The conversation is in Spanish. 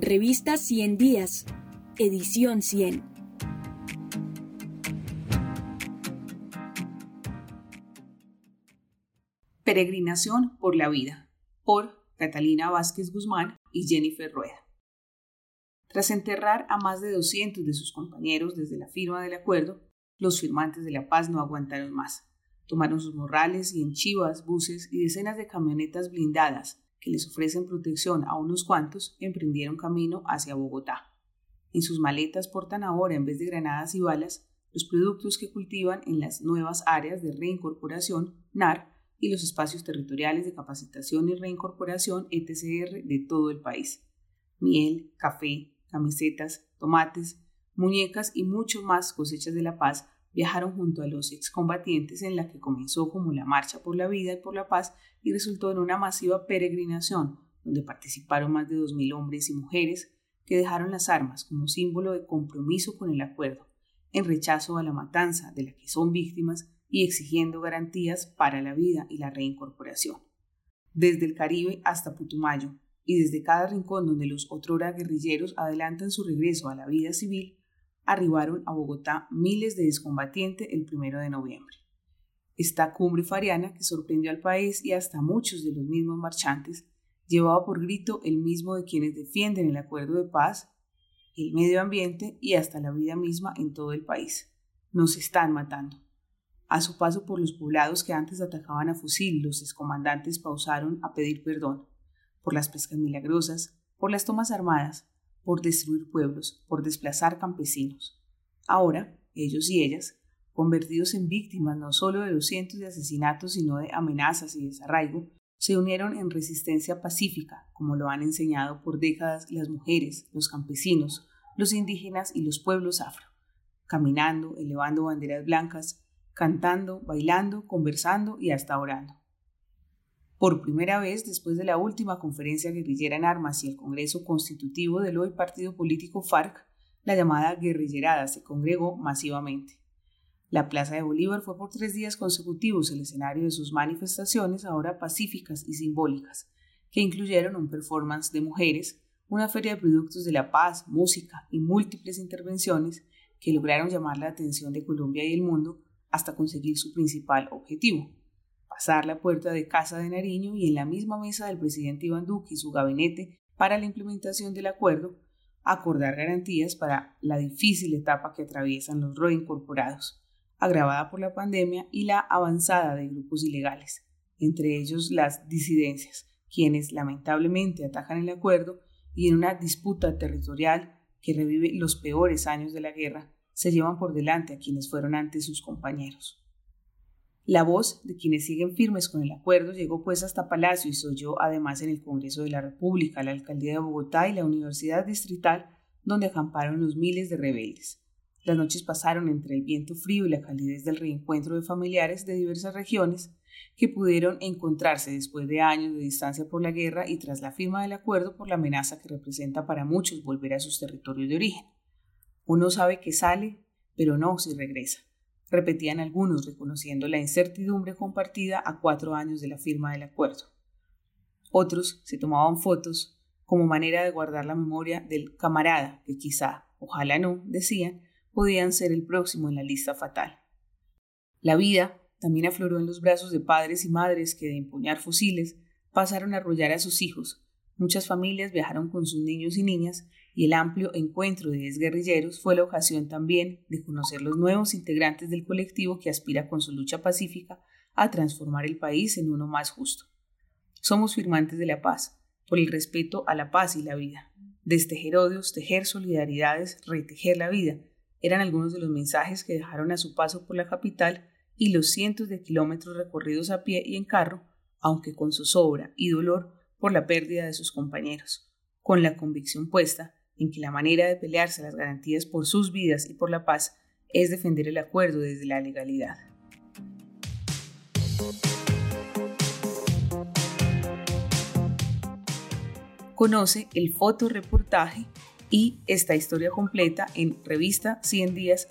Revista 100 Días, edición 100. Peregrinación por la vida, por Catalina Vázquez Guzmán y Jennifer Rueda. Tras enterrar a más de 200 de sus compañeros desde la firma del acuerdo, los firmantes de la paz no aguantaron más. Tomaron sus morrales y en chivas, buses y decenas de camionetas blindadas que les ofrecen protección a unos cuantos, emprendieron camino hacia Bogotá. En sus maletas portan ahora, en vez de granadas y balas, los productos que cultivan en las nuevas áreas de reincorporación, NAR, y los espacios territoriales de capacitación y reincorporación, ETCR, de todo el país. Miel, café, camisetas, tomates, muñecas y mucho más cosechas de la paz viajaron junto a los excombatientes en la que comenzó como la Marcha por la Vida y por la Paz y resultó en una masiva peregrinación donde participaron más de 2.000 hombres y mujeres que dejaron las armas como símbolo de compromiso con el acuerdo, en rechazo a la matanza de la que son víctimas y exigiendo garantías para la vida y la reincorporación. Desde el Caribe hasta Putumayo y desde cada rincón donde los otrora guerrilleros adelantan su regreso a la vida civil, arribaron a Bogotá miles de descombatientes el primero de noviembre. Esta cumbre fariana, que sorprendió al país y hasta muchos de los mismos marchantes, llevaba por grito el mismo de quienes defienden el acuerdo de paz, el medio ambiente y hasta la vida misma en todo el país. Nos están matando. A su paso por los poblados que antes atacaban a fusil, los excomandantes pausaron a pedir perdón por las pescas milagrosas, por las tomas armadas, por destruir pueblos, por desplazar campesinos. Ahora, ellos y ellas, convertidos en víctimas no solo de los cientos de asesinatos, sino de amenazas y desarraigo, se unieron en resistencia pacífica, como lo han enseñado por décadas las mujeres, los campesinos, los indígenas y los pueblos afro, caminando, elevando banderas blancas, cantando, bailando, conversando y hasta orando. Por primera vez, después de la última conferencia guerrillera en armas y el Congreso Constitutivo del hoy partido político FARC, la llamada guerrillerada se congregó masivamente. La Plaza de Bolívar fue por tres días consecutivos el escenario de sus manifestaciones, ahora pacíficas y simbólicas, que incluyeron un performance de mujeres, una feria de productos de la paz, música y múltiples intervenciones que lograron llamar la atención de Colombia y el mundo hasta conseguir su principal objetivo, pasar la puerta de Casa de Nariño y en la misma mesa del presidente Iván Duque y su gabinete para la implementación del acuerdo, acordar garantías para la difícil etapa que atraviesan los reincorporados, agravada por la pandemia y la avanzada de grupos ilegales, entre ellos las disidencias, quienes lamentablemente atajan el acuerdo y en una disputa territorial que revive los peores años de la guerra, se llevan por delante a quienes fueron antes sus compañeros. La voz de quienes siguen firmes con el acuerdo llegó pues hasta Palacio y se oyó además en el Congreso de la República, la Alcaldía de Bogotá y la Universidad Distrital, donde acamparon los miles de rebeldes. Las noches pasaron entre el viento frío y la calidez del reencuentro de familiares de diversas regiones que pudieron encontrarse después de años de distancia por la guerra y tras la firma del acuerdo por la amenaza que representa para muchos volver a sus territorios de origen. Uno sabe que sale, pero no si regresa repetían algunos, reconociendo la incertidumbre compartida a cuatro años de la firma del acuerdo. Otros se tomaban fotos como manera de guardar la memoria del camarada que quizá, ojalá no, decían, podían ser el próximo en la lista fatal. La vida también afloró en los brazos de padres y madres que de empuñar fusiles pasaron a arrollar a sus hijos. Muchas familias viajaron con sus niños y niñas y el amplio encuentro de exguerrilleros fue la ocasión también de conocer los nuevos integrantes del colectivo que aspira con su lucha pacífica a transformar el país en uno más justo. Somos firmantes de la paz, por el respeto a la paz y la vida. Destejer odios, tejer solidaridades, retejer la vida, eran algunos de los mensajes que dejaron a su paso por la capital y los cientos de kilómetros recorridos a pie y en carro, aunque con su sobra y dolor por la pérdida de sus compañeros, con la convicción puesta en que la manera de pelearse las garantías por sus vidas y por la paz es defender el acuerdo desde la legalidad. Conoce el fotoreportaje y esta historia completa en revista 100 días